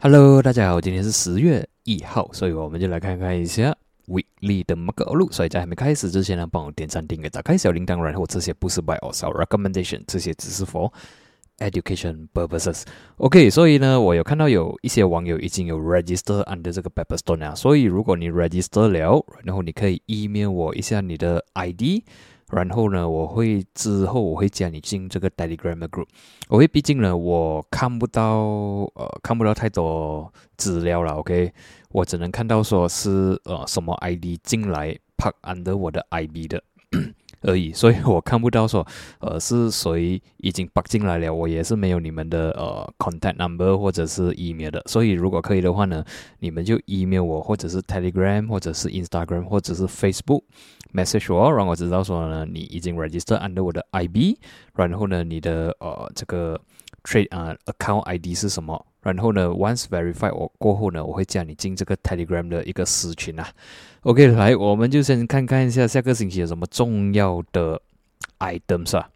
Hello，大家好，今天是十月一号，所以我们就来看看一下 Weekly 的 Mark 路。所以在还没开始之前呢，帮我点赞、订阅、打开小铃铛，然后这些不是 By or Sell Recommendation，这些只是 For Education purposes。OK，所以呢，我有看到有一些网友已经有 Register under 这个 Pepperstone 啊，所以如果你 Register 了，然后你可以 email 我一下你的 ID。然后呢，我会之后我会加你进这个 Telegram group。我会，毕竟呢，我看不到呃看不到太多资料了。OK，我只能看到说是呃什么 ID 进来 park under 我的 IB 的而已，所以我看不到说呃是谁已经 park 进来了。我也是没有你们的呃 contact number 或者是 email 的。所以如果可以的话呢，你们就 email 我，或者是 Telegram，或者是 Instagram，或者是 Facebook。message 我，让我知道说呢，你已经 register under 我的 IB，然后呢，你的呃这个 trade 啊 account ID 是什么？然后呢，once verify 我过后呢，我会加你进这个 Telegram 的一个私群啊。OK，来，我们就先看看一下下个星期有什么重要的 items 啊。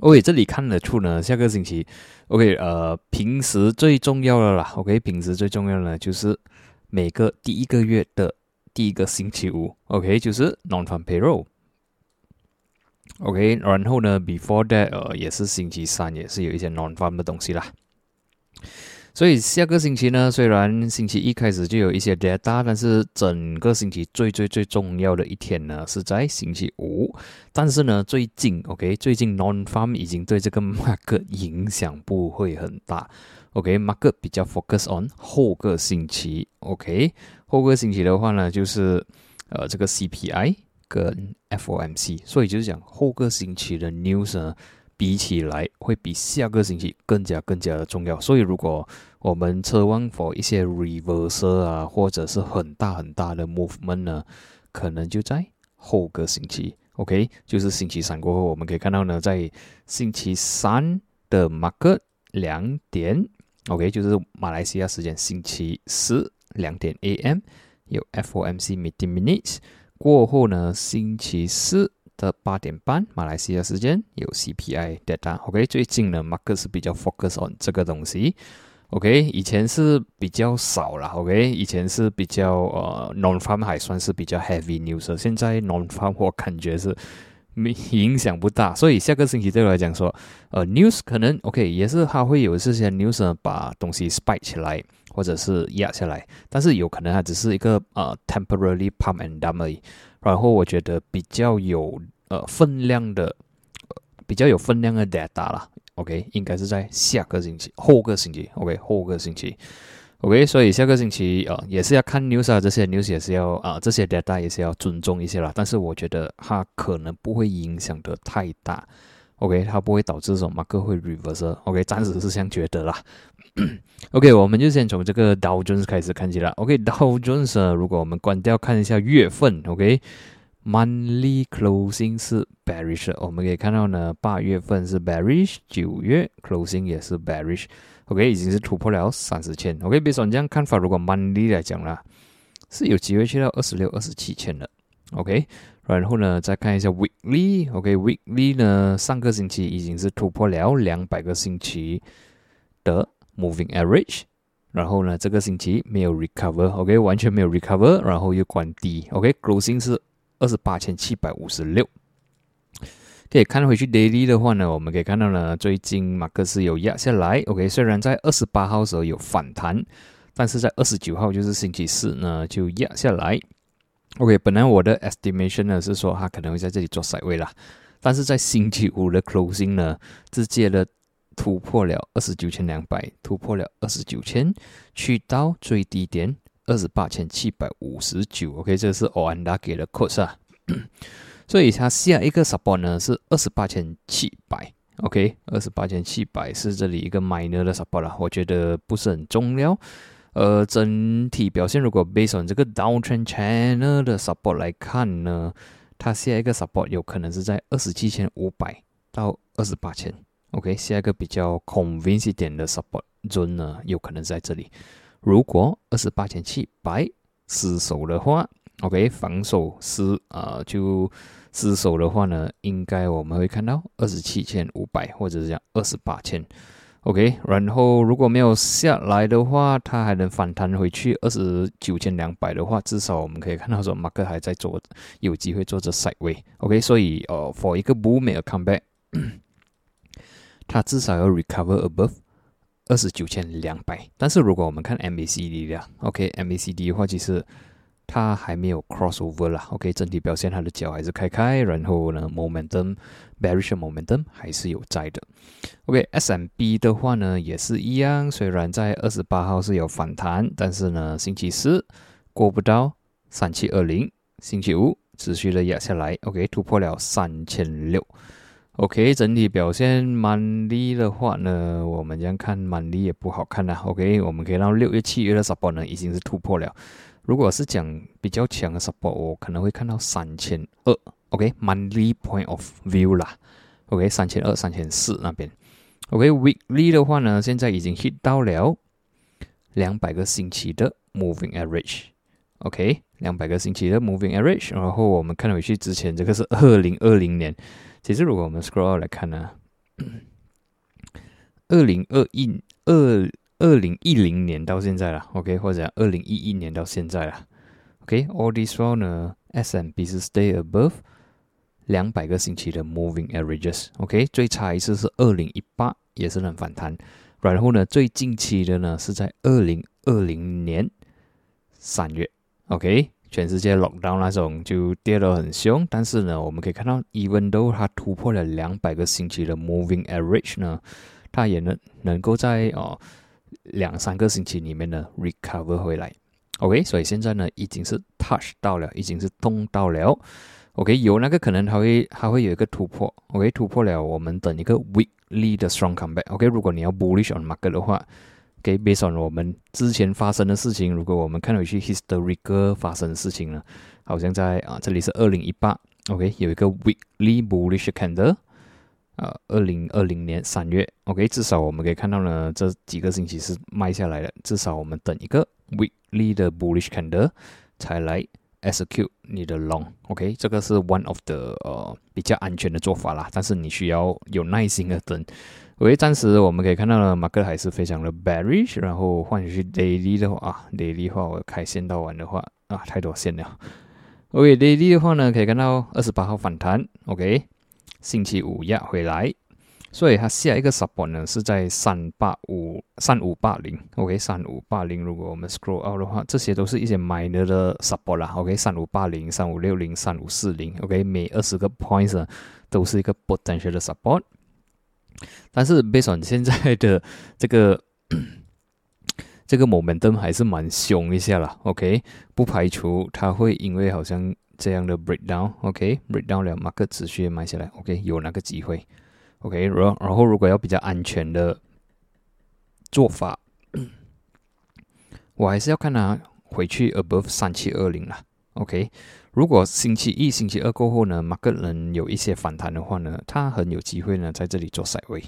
OK，这里看得出呢，下个星期 OK，呃，平时最重要的啦，OK，平时最重要的就是每个第一个月的。第一个星期五，OK，就是 non-farm payroll，OK，然后呢，before that，呃，也是星期三，也是有一些 non-farm 的东西啦。所以下个星期呢，虽然星期一开始就有一些 data，但是整个星期最最最重要的一天呢是在星期五。但是呢，最近，OK，最近 non-farm 已经对这个 market 影响不会很大。OK，market 比较 focus on 后个星期，OK，后个星期的话呢，就是呃这个 CPI 跟 FOMC，所以就是讲后个星期的 news 呢，比起来会比下个星期更加更加的重要。所以如果我们奢望 for 一些 reverse 啊，或者是很大很大的 movement 呢，可能就在后个星期，OK，就是星期三过后，我们可以看到呢，在星期三的 market 两点。OK，就是马来西亚时间星期四两点 AM 有 FOMC meeting minutes 过后呢，星期四的八点半马来西亚时间有 CPI data。OK，最近呢，market 是比较 focus on 这个东西。OK，以前是比较少了。OK，以前是比较呃 non farm 还算是比较 heavy news，现在 non farm 我感觉是。没影响不大，所以下个星期对我来讲说，呃，news 可能 OK，也是它会有这些 news，把东西 spike 起来，或者是压下来，但是有可能它只是一个呃 temporarily pump and dump 而已。然后我觉得比较有呃分量的，比较有分量的 data 啦，OK，应该是在下个星期，后个星期，OK，后个星期。OK，所以下个星期呃也是要看 news 啊，这些 news 也是要啊，这些 data 也是要尊重一些啦。但是我觉得它可能不会影响的太大。OK，它不会导致什么马克会 reverse。OK，暂时是这样觉得啦。OK，我们就先从这个 Dow Jones 开始看起了。OK，Dow Jones 如果我们关掉看一下月份，OK，monthly closing 是 bearish，我们可以看到呢，八月份是 bearish，九月 closing 也是 bearish。OK，已经是突破了三十千。OK，别说这样看法，如果 monthly 来讲啦，是有机会去到二十六、二十七千的。OK，然后呢，再看一下 weekly。OK，weekly 呢，上个星期已经是突破了两百个星期的 moving average。然后呢，这个星期没有 recover。OK，完全没有 recover，然后又关低。OK，closing 是二十八千七百五十六。可以看回去 daily 的话呢，我们可以看到呢，最近马克思有压下来。OK，虽然在二十八号时候有反弹，但是在二十九号就是星期四呢就压下来。OK，本来我的 estimation 呢是说它可能会在这里做 side 位啦，但是在星期五的 closing 呢，直接的突破了二十九千两百，突破了二十九千，去到最低点二十八千七百五十九。OK，这是 o a n d a 给的 quote 啊。所以它下一个 support 呢是二十八千七百，OK，二十八千七百是这里一个 minor 的 support 啦，我觉得不是很重要。呃，整体表现如果 based on 这个 downtrend channel 的 support 来看呢，它下一个 support 有可能是在二十七千五百到二十八千，OK，下一个比较 convincing 点的 support zone 呢，有可能在这里。如果二十八千七百失守的话，OK，防守失啊，就失守的话呢，应该我们会看到二十七千五百，或者是讲二十八千。OK，然后如果没有下来的话，它还能反弹回去二十九千两百的话，至少我们可以看到说马克还在做，有机会做着 side way。OK，所以呃，for 一个 bull 没有 come back，它至少要 recover above 二十九千两百。但是如果我们看 MACD 的，OK，MACD 的话，其实它还没有 cross over 啦。OK，整体表现它的脚还是开开，然后呢，momentum。bearish momentum 还是有在的。OK，S M B 的话呢也是一样，虽然在二十八号是有反弹，但是呢星期四过不到三七二零，星期五持续的压下来。OK，突破了三千六。OK，整体表现蛮低的话呢，我们这样看蛮低也不好看啦。OK，我们可以到六月、七月的 support 呢已经是突破了。如果是讲比较强的 support，我可能会看到三千二。OK，monthly point of view 啦，OK，三千二、三千四那边，OK，weekly 的话呢，现在已经 hit 到了两百个星期的 moving average，OK，两百个星期的 moving average，然后我们看回去之前，这个是二零二零年，其实如果我们 scroll 来看呢，二零二一二二零一零年到现在了，OK，或者二零一一年到现在了，OK，all this while 呢，S M B 是 stay above。两百个星期的 moving averages，OK，最差一次是二零一八，也是能反弹。然后呢，最近期的呢是在二零二零年三月，OK，全世界 lockdown 那种就跌得很凶。但是呢，我们可以看到，even though 它突破了两百个星期的 moving average 呢，它也能能够在哦两三个星期里面呢 recover 回来，OK，所以现在呢已经是 touch 到了，已经是动到了。OK，有那个可能，它会它会有一个突破。OK，突破了，我们等一个 weekly 的 strong comeback。OK，如果你要 bullish on market 的话，OK，based on 我们之前发生的事情，如果我们看回去 historical 发生的事情呢，好像在啊这里是二零一八，OK，有一个 weekly bullish candle，啊，二零二零年三月，OK，至少我们可以看到呢，这几个星期是卖下来的，至少我们等一个 weekly 的 bullish candle 才来。execute 你的 long，OK，这个是 one of the 呃比较安全的做法啦，但是你需要有耐心的等。OK，暂时我们可以看到呢，马克还是非常的 bearish，然后换回去 daily 的话啊，daily 的话我开线到完的话啊，太多线了。OK，daily 的话呢，可以看到二十八号反弹，OK，星期五压回来。所以它下一个 support 呢是在三八五三五八零，OK，三五八零。如果我们 scroll out 的话，这些都是一些 minor 的 support 啦，OK，三五八零、三五六零、三五四零，OK，每二十个 points 都是一个 potential 的 support。但是 based on 现在的 这个 这个 momentum 还是蛮凶一下啦 o k 不排除它会因为好像这样的 breakdown，OK，breakdown 了，马克持续买下来，OK，有那个机会。OK，然然后如果要比较安全的做法，我还是要看它回去 above 三七二零了。OK，如果星期一、星期二过后呢，马克能有一些反弹的话呢，它很有机会呢在这里做赛位。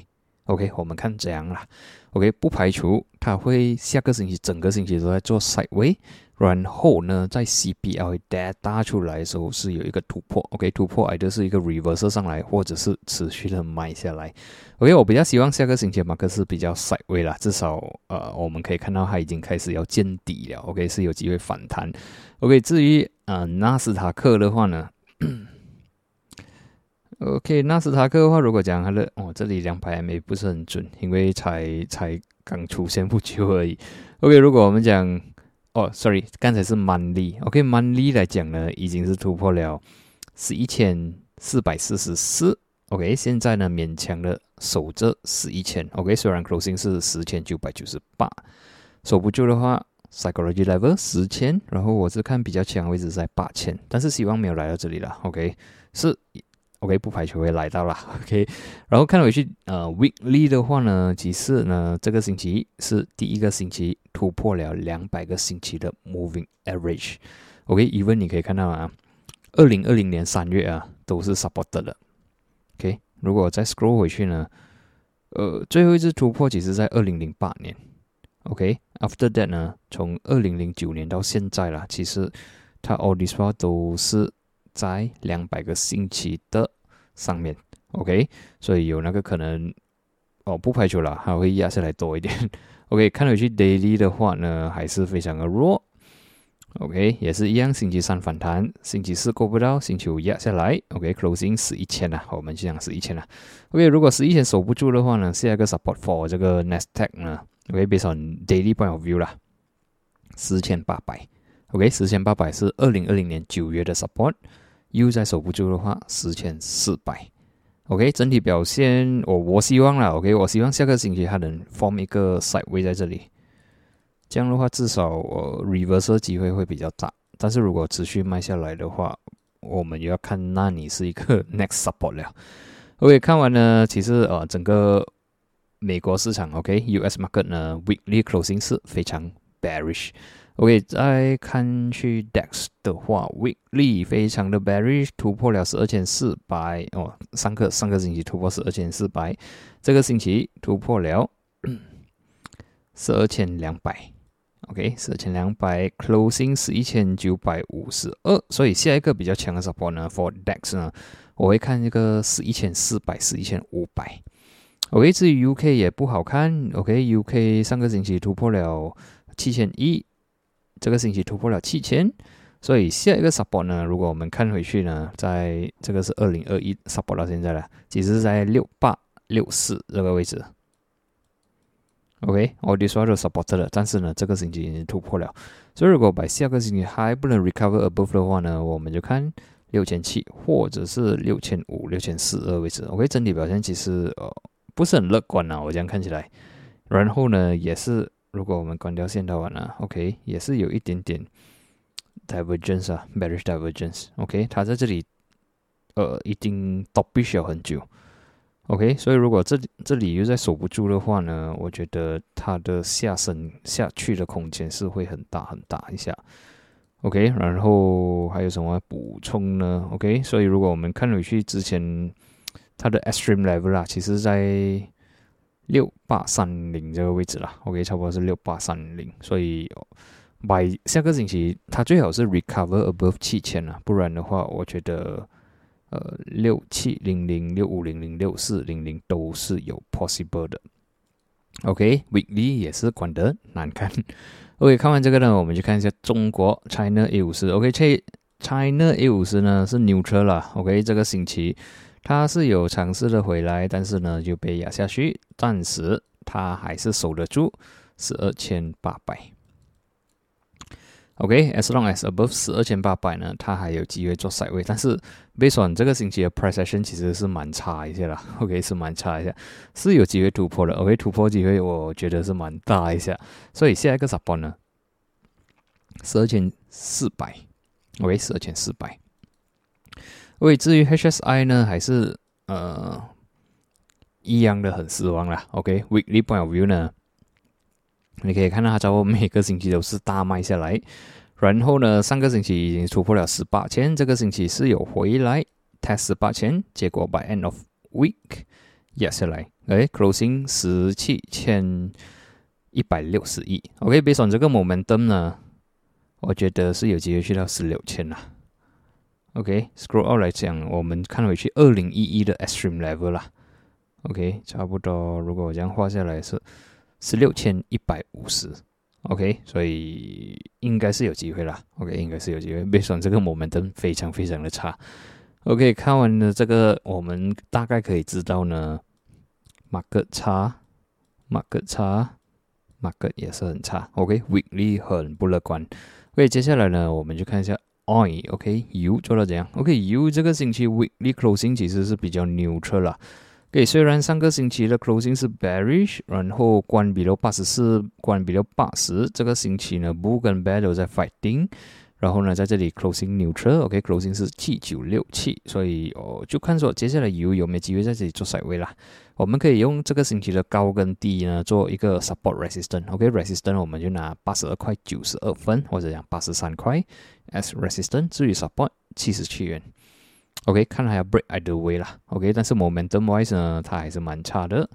OK，我们看这样啦。OK，不排除它会下个星期整个星期都在做赛位。然后呢，在 CPL data 出来的时候是有一个突破，OK，突破 either 是一个 reverse 上来，或者是持续的买下来。OK，我比较希望下个星期马克是比较 side way 啦，至少呃我们可以看到它已经开始要见底了，OK，是有机会反弹。OK，至于呃纳斯达克的话呢，OK，纳斯达克的话，如果讲它的哦这里两百 MA 不是很准，因为才才刚出现不久而已。OK，如果我们讲哦，sorry，刚才是曼利，OK，曼利来讲呢，已经是突破了十一千四百四十四，OK，现在呢勉强的守着十一千，OK，虽然 closing 是十千九百九十八，守不住的话，psychology level 十千，然后我是看比较强位置在八千，但是希望没有来到这里了，OK，是。OK，不排除会来到了。OK，然后看回去，呃，Weekly 的话呢，其实呢，这个星期是第一个星期突破了两百个星期的 Moving Average。OK，Even 你可以看到啊，二零二零年三月啊，都是 Supported 的。OK，如果再 Scroll 回去呢，呃，最后一次突破其实在二零零八年。OK，After that 呢，从二零零九年到现在啦，其实它 All this while 都是。在两百个星期的上面，OK，所以有那个可能哦，不排除了还会压下来多一点。OK，看回去 daily 的话呢，还是非常的弱。OK，也是一样，星期三反弹，星期四过不到，星期五压下来。OK，closing 是一千啊，我们就讲是一千啊。OK，如果是一千守不住的话呢，下一个 support for 这个 next tag？OK，based on daily point of view 啦，四千八百。OK，四千八百是二零二零年九月的 support，又在守不住的话，四千四百。OK，整体表现，我我希望了。OK，我希望下个星期它能 form 一个 side way 在这里。这样的话，至少我 reverse 机会会比较大。但是如果持续卖下来的话，我们又要看那你是一个 next support 了。OK，看完呢，其实呃，整个美国市场 OK，US market 呢 weekly closing 是非常 bearish。OK，再看去 DAX 的话，weekly 非常的 bearish，突破了十二千四百哦，上个上个星期突破十二千四百，这个星期突破了十二千两百。OK，十二千两百，closing 是一千九百五十二，所以下一个比较强的 support 呢，for DAX 呢，我会看这个是一千四百，是一千五百。OK，至于 UK 也不好看，OK，UK 上个星期突破了七千一，这个星期突破了七千，所以下一个 support 呢，如果我们看回去呢，在这个是二零二一 support 到现在了，其实是在六八六四这个位置。OK，我的说都 support 了，但是呢，这个星期已经突破了，所以如果把下个星期还不能 recover above 的话呢，我们就看六千七或者是六千五、六千四的位置。OK，整体表现其实呃不是很乐观啊，我这样看起来。然后呢，也是如果我们关掉线的话呢，OK，也是有一点点 divergence 啊，bearish divergence。OK，它在这里呃已经 top 很久。OK，所以如果这里这里又在守不住的话呢，我觉得它的下升下去的空间是会很大很大一下。OK，然后还有什么补充呢？OK，所以如果我们看回去之前它的 extreme level 啦，其实在六八三零这个位置啦。OK，差不多是六八三零，所以 by 下个星期它最好是 recover above 七千啊，不然的话，我觉得。呃，六七零零、六五零零、六四零零都是有 possible 的。OK，weekly 也是管得难看。OK，看完这个呢，我们就看一下中国 China A 五十。OK，China A 五十呢是 neutral 了。OK，这个星期他是有尝试的回来，但是呢就被压下去，暂时他还是守得住十二千八百。OK，as long as above 十二千八百呢，它还有机会做赛位。但是 based on 这个星期的 price action 其实是蛮差一些啦。OK，是蛮差一下，是有机会突破的。OK，突破机会我觉得是蛮大一下。所以下一个 support 呢，十二千四百。OK，十二千四百。OK，至于 HSI 呢，还是呃一样的很失望啦。OK，weekly point of view 呢？你可以看到它在我每个星期都是大卖下来，然后呢，上个星期已经突破了十八千，这个星期是有回来 test 十八千，结果 by end of week 压下来，哎，closing 十七千一百六十亿。OK，based on 这个 momentum 呢，我觉得是有机会去到十六千了。OK，scroll out 来讲，我们看回去二零一一的 extreme level 啦。OK，差不多，如果我这样画下来是。十六千一百五十，OK，所以应该是有机会啦。OK，应该是有机会。别说这个我们灯非常非常的差。OK，看完了这个，我们大概可以知道呢，马克差，马克差，马克也是很差。OK，weekly 很不乐观。OK，接下来呢，我们就看一下 Oi，OK，油做到怎样？OK，油这个星期 weekly closing 其实是比较 neutral 啦。对，虽然上个星期的 closing 是 bearish，然后关闭了八十四，关闭了八十。这个星期呢，bull 跟 bear 都在 fighting，然后呢，在这里 closing neutral，OK，closing 是七九六七，所以哦，就看说接下来油有没有机会在这里做甩位啦。我们可以用这个星期的高跟低呢做一个 support resistance，OK，resistance 我们就拿八十二块九十二分，或者讲八十三块 as resistance，至于 support 七十七元。OK，看来要 break either way 啦。OK，但是 momentum wise 呢，它还是蛮差的。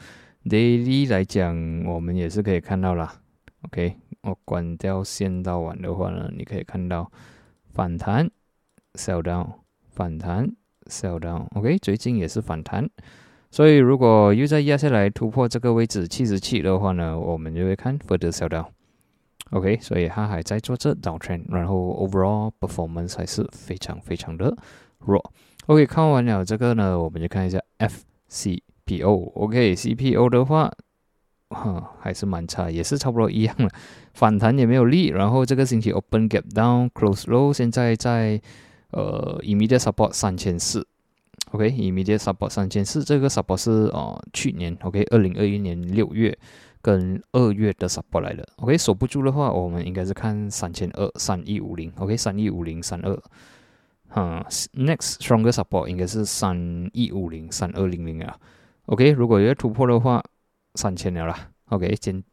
Daily 来讲，我们也是可以看到啦。OK，我关掉线道完的话呢，你可以看到反弹，sell down，反弹，sell down。OK，最近也是反弹，所以如果又再压下来突破这个位置七十七的话呢，我们就会看 further sell down。OK，所以它还在做这 downtrend，然后 overall performance 还是非常非常的弱。OK，看完了这个呢，我们就看一下 FCPO。OK，CPO 的话，哈还是蛮差，也是差不多一样了，反弹也没有力。然后这个星期 open gap down，close low，现在在呃 immediate support 三千四。OK，immediate support 三千四，这个 support 是呃去年 OK 二零二一年六月。跟二月的 support 来的，OK，守不住的话，我们应该是看三千二三一五零，OK，三一五零三二，哈，next stronger support 应该是三一五零三二零零啊，OK，如果要突破的话，三千了啦，OK，今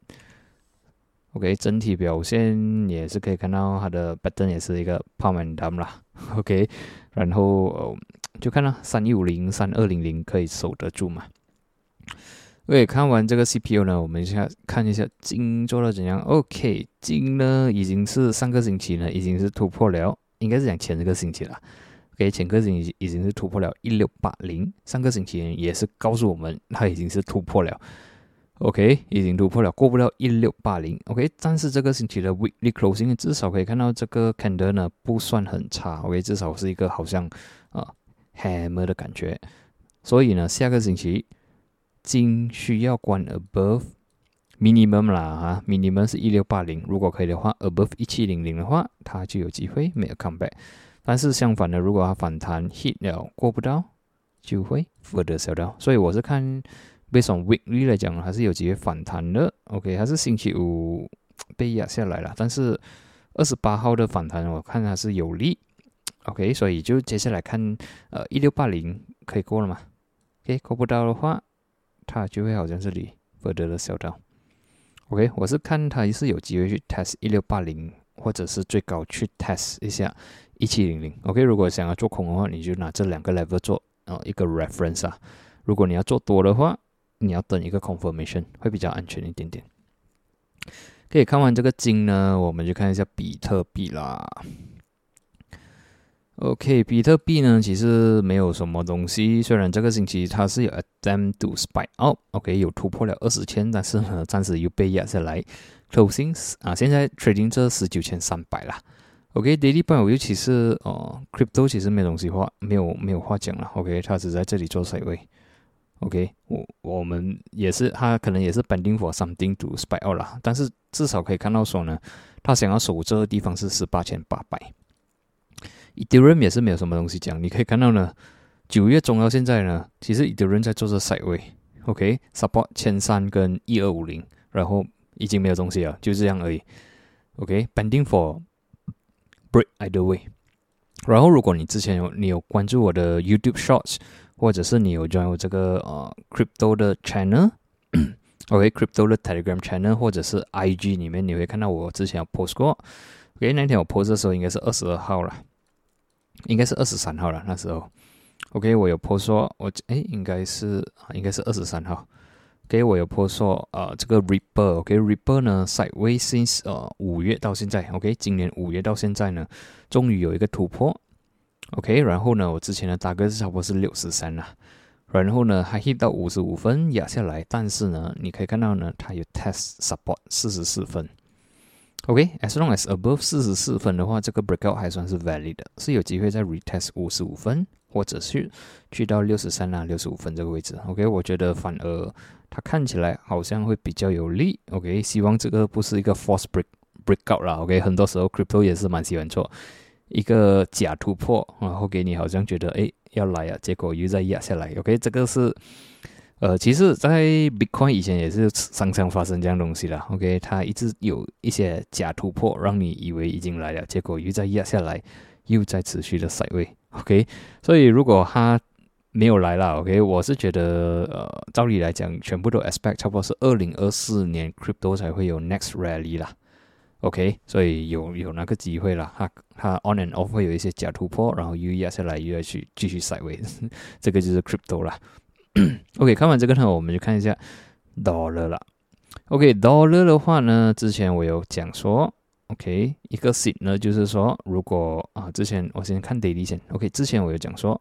，OK，整体表现也是可以看到它的 pattern 也是一个 pump and dump 啦，OK，然后就看到三一五零三二零零可以守得住嘛。OK，看完这个 CPU 呢，我们现在看一下金做的怎样。OK，金呢已经是上个星期呢已经是突破了，应该是讲前一个星期了。OK，前个星期已经是突破了一六八零，上个星期也是告诉我们它已经是突破了。OK，已经突破了，过不了一六八零。OK，但是这个星期的 Weekly Closing 至少可以看到这个 Candle 呢不算很差。OK，至少是一个好像啊 Hammer 的感觉。所以呢，下个星期。金需要关 above minimum 啦哈，minimum 是一六八零，如果可以的话，above 一七零零的话，它就有机会没有 come back。但是相反的，如果它反弹 hit 了过不到，就会 further sell down。所以我是看，based on weekly 来讲，还是有机会反弹的。OK，还是星期五被压下来了，但是二十八号的反弹，我看它是有利。OK，所以就接下来看，呃，一六八零可以过了吗？OK，过不到的话。它就会好像这里 further 的小到，OK，我是看它是有机会去 test 一六八零，或者是最高去 test 一下一七零零，OK，如果想要做空的话，你就拿这两个 level 做呃一个 reference 啊，如果你要做多的话，你要等一个 confirmation 会比较安全一点点。可以看完这个金呢，我们就看一下比特币啦。OK，比特币呢，其实没有什么东西。虽然这个星期它是有 attempt to spike out，OK，有突破了二十千，但是呢，暂时又被压下来。Closing 啊，现在 trading 这十九千三百啦。OK，daily 盘尤其是哦，crypto 其实没东西话，没有没有话讲了。OK，它只在这里做水位。OK，我我们也是，它可能也是 pending for something to spike out 啦。但是至少可以看到说呢，它想要守这个地方是十八千八百。Ethereum 也是没有什么东西讲，你可以看到呢，九月中到现在呢，其实 Ethereum 在做着赛位，OK，support 千三跟一二五零，然后已经没有东西了，就这样而已，OK，pending for break either way。然后如果你之前有你有关注我的 YouTube Shorts，或者是你有 join 我这个呃 Crypto 的 Channel，OK，Crypto 的 Telegram Channel，或者是 IG 里面，你会看到我之前有 post 过，OK，那天我 post 的时候应该是二十二号了。应该是二十三号了，那时候，OK，我有 po 说，我哎，应该是应该是二十三号，OK，我有 po 说，呃，这个 Ripper，OK，Ripper 呢，Sideway since 呃五月到现在，OK，今年五月到现在呢，终于有一个突破，OK，然后呢，我之前的大概是差不多是六十三啦，然后呢，还 hit 到五十五分压下来，但是呢，你可以看到呢，它有 test support 四十四分。OK，as long as above 四十四分的话，这个 breakout 还算是 valid 的，是有机会再 retest 五十五分，或者是去到六十三啊、六十五分这个位置。OK，我觉得反而它看起来好像会比较有利。OK，希望这个不是一个 false break breakout 啦。OK，很多时候 crypto 也是蛮喜欢做一个假突破，然后给你好像觉得哎要来啊，结果又再压下来。OK，这个是。呃，其实，在 Bitcoin 以前也是常常发生这样东西的。OK，它一直有一些假突破，让你以为已经来了，结果又再压下来，又在持续的甩位。OK，所以如果它没有来了，OK，我是觉得，呃，照理来讲，全部都 expect 差不多是二零二四年 Crypto 才会有 Next Rally 啦。OK，所以有有那个机会了，它它 On and Off 会有一些假突破，然后又压下来，又要去继续甩位，这个就是 Crypto 啦。OK，看完这个呢，我们就看一下 Dollar 了。OK，Dollar 的话呢，之前我有讲说，OK，一个 s i t 呢，就是说，如果啊，之前我先看 Daily 先，OK，之前我有讲说，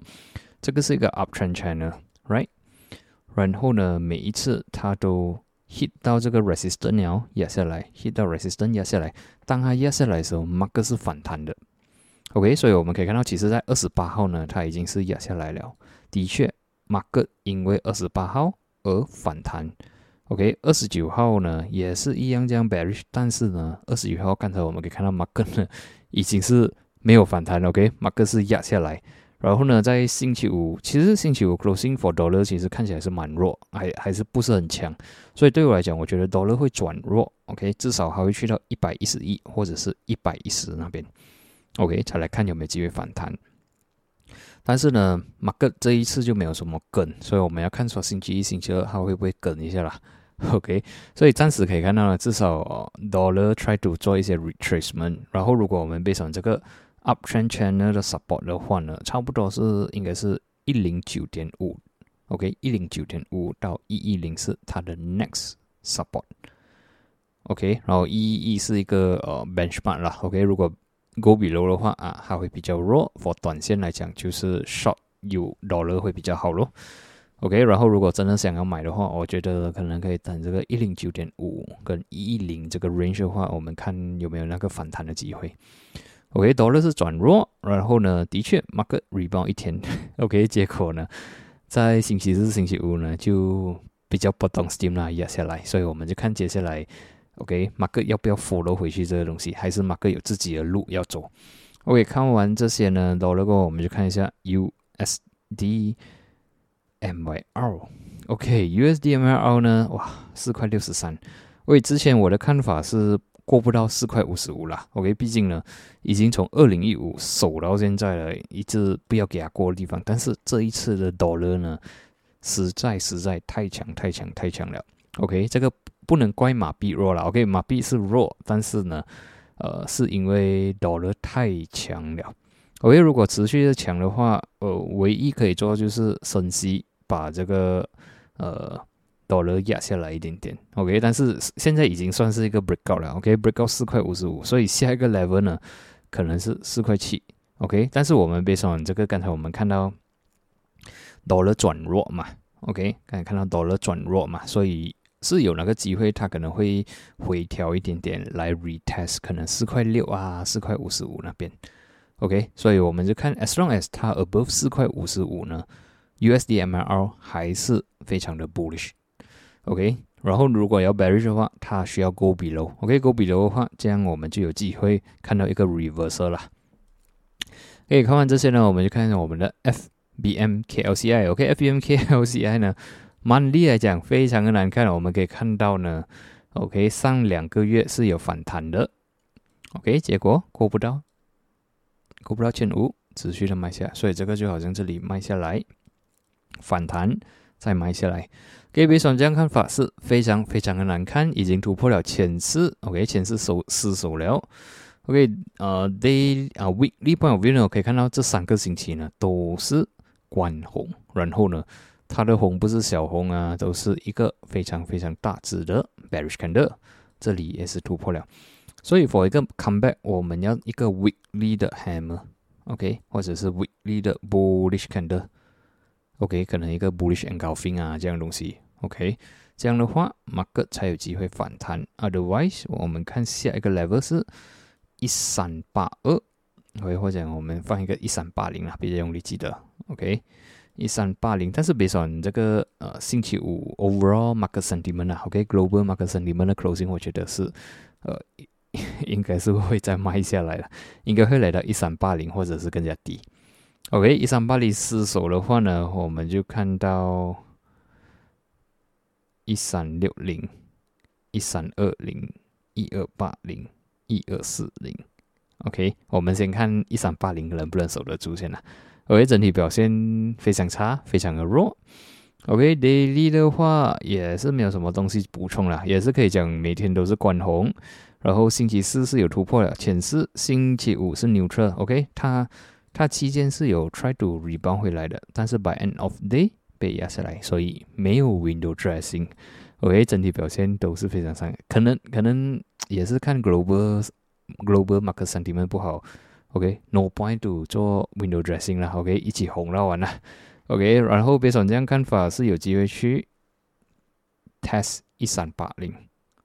这个是一个 Uptrend Channel，Right？然后呢，每一次它都 hit 到这个 resistance 了，压下来，hit 到 resistance 压下来。当它压下来的时候，Mark 是反弹的。OK，所以我们可以看到，其实在二十八号呢，它已经是压下来了。的确，market 因为二十八号而反弹。OK，二十九号呢也是一样这样 bearish，但是呢，二十九号刚才我们可以看到 market 呢已经是没有反弹。OK，market 是压下来。然后呢，在星期五，其实星期五 closing for dollar 其实看起来是蛮弱，还还是不是很强。所以对我来讲，我觉得 dollar 会转弱。OK，至少还会去到一百一十一或者是一百一十那边。OK，才来看有没有机会反弹。但是呢，马克这一次就没有什么梗，所以我们要看说星期一、星期二它会不会梗一下啦。OK，所以暂时可以看到呢，至少 dollar try to 做一些 retracement。然后如果我们背上这个 uptrend channel 的 support 的话呢，差不多是应该是一零九点五，OK，一零九点五到一一零是它的 next support，OK，然后一一一是一个呃 benchmark 啦，OK，如果 go below 的话啊，它会比较弱，for 短线来讲就是 short 有 dollar 会比较好咯，OK，然后如果真的想要买的话，我觉得可能可以等这个一零九点五跟一一零这个 range 的话，我们看有没有那个反弹的机会。OK，dollar 是转弱，然后呢，的确，market rebound 一天，OK，结果呢，在星期四、星期五呢，就比较不动 steam 啦，压下来，所以我们就看接下来 OK，马克要不要 follow 回去这个东西，还是马克有自己的路要走？OK，看完这些呢，dollar 过后，我们就看一下 USD MYR，OK，USD MYR 呢，哇，四块六十三，为，之前我的看法是。过不到四块五十五啦，OK，毕竟呢，已经从二零一五守到现在了，一直不要给它过的地方。但是这一次的 dollar 呢，实在实在太强太强太强了，OK，这个不能怪马币弱了，OK，马币是弱，但是呢，呃，是因为 dollar 太强了，OK，如果持续的强的话，呃，唯一可以做就是升息，把这个呃。dollar 压下来一点点，OK，但是现在已经算是一个 breakout 了，OK，breakout 四块五十五，所以下一个 level 呢可能是四块七，OK，但是我们背上这个刚才我们看到 dollar 转弱嘛，OK，刚才看到 dollar 转弱嘛，所以是有那个机会，它可能会回调一点点来 retest，可能四块六啊，四块五十五那边，OK，所以我们就看 as long as 它 above 四块五十五呢 usdml 还是非常的 bullish。OK，然后如果要 bearish 的话，它需要 go below。OK，go below 的话，这样我们就有机会看到一个 reversal 啦。可以看完这些呢，我们就看一下我们的 FBMKLCI。OK，FBMKLCI 呢，monthly 来讲非常的难看。我们可以看到呢，OK，上两个月是有反弹的。OK，结果过不到，过不到千五，持续的卖下，所以这个就好像这里卖下来，反弹再卖下来。给比爽这样看法是非常非常的难看，已经突破了前四，OK，前四守失守了，OK，呃，day 啊 weekly point of view 呢，可以看到这三个星期呢都是关红，然后呢，它的红不是小红啊，都是一个非常非常大只的 bearish candle，这里也是突破了，所以 for 一个 comeback，我们要一个 weekly 的 hammer，OK，或者是 weekly 的 bullish candle。OK，可能一个 bullish engulfing 啊，这样东西。OK，这样的话，market 才有机会反弹。Otherwise，我们看下一个 level 是一三八二，OK，或者我们放一个一三八零啊，比较容易记得。OK，一三八零，但是别说你这个呃星期五 overall market sentiment 啊，OK，global market sentiment 的 closing，我觉得是呃 应该是会再卖下来了，应该会来到一三八零或者是更加低。OK，一三八零失守的话呢，我们就看到一三六零、一三二零、一二八零、一二四零。OK，我们先看一三八零能不能守得住先啦。OK，整体表现非常差，非常的弱。OK，daily 的话也是没有什么东西补充了，也是可以讲每天都是关红。然后星期四是有突破了，前四，星期五是 neutral。OK，它。它期间是有 try to rebound 回来的，但是 by end of day 被压下来，所以没有 window dressing。OK，整体表现都是非常差，可能可能也是看 global global market sentiment 不好。OK，no point to 做 window dressing 啦。OK，一起红了完了。OK，然后别上这样看法是有机会去 test 一三八零。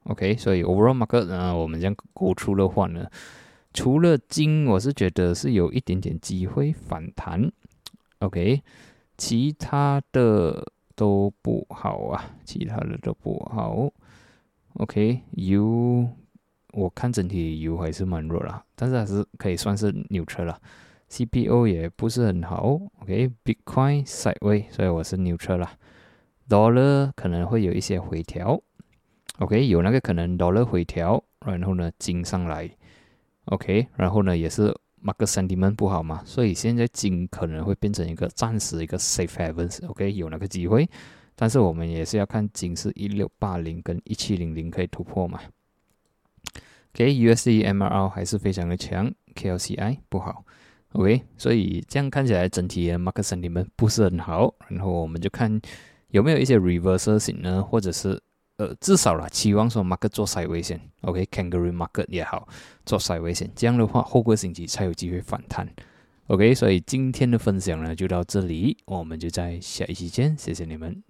OK，所以 overall market 呢，我们这样估出的话呢，除了金，我是觉得是有一点点机会反弹。OK，其他的都不好啊，其他的都不好。OK，U，我看整体油还是蛮弱啦，但是还是可以算是牛车啦。CPO 也不是很好。OK，Bitcoin sideway，所以我是牛车啦。Dollar 可能会有一些回调。OK，有那个可能 dollar 回调，然后呢金上来，OK，然后呢也是 market sentiment 不好嘛，所以现在金可能会变成一个暂时一个 safe haven，OK，有那个机会，但是我们也是要看金是一六八零跟一七零零可以突破嘛。OK，USDMR 还是非常的强，KLCI 不好，OK，所以这样看起来整体的 market sentiment 不是很好，然后我们就看有没有一些 reversal 型呢，或者是。呃，至少啦，期望说 market 做赛危险，OK，kangaroo market 也好，做赛危险，这样的话，后个星期才有机会反弹，OK，所以今天的分享呢就到这里，我们就在下一期见，谢谢你们。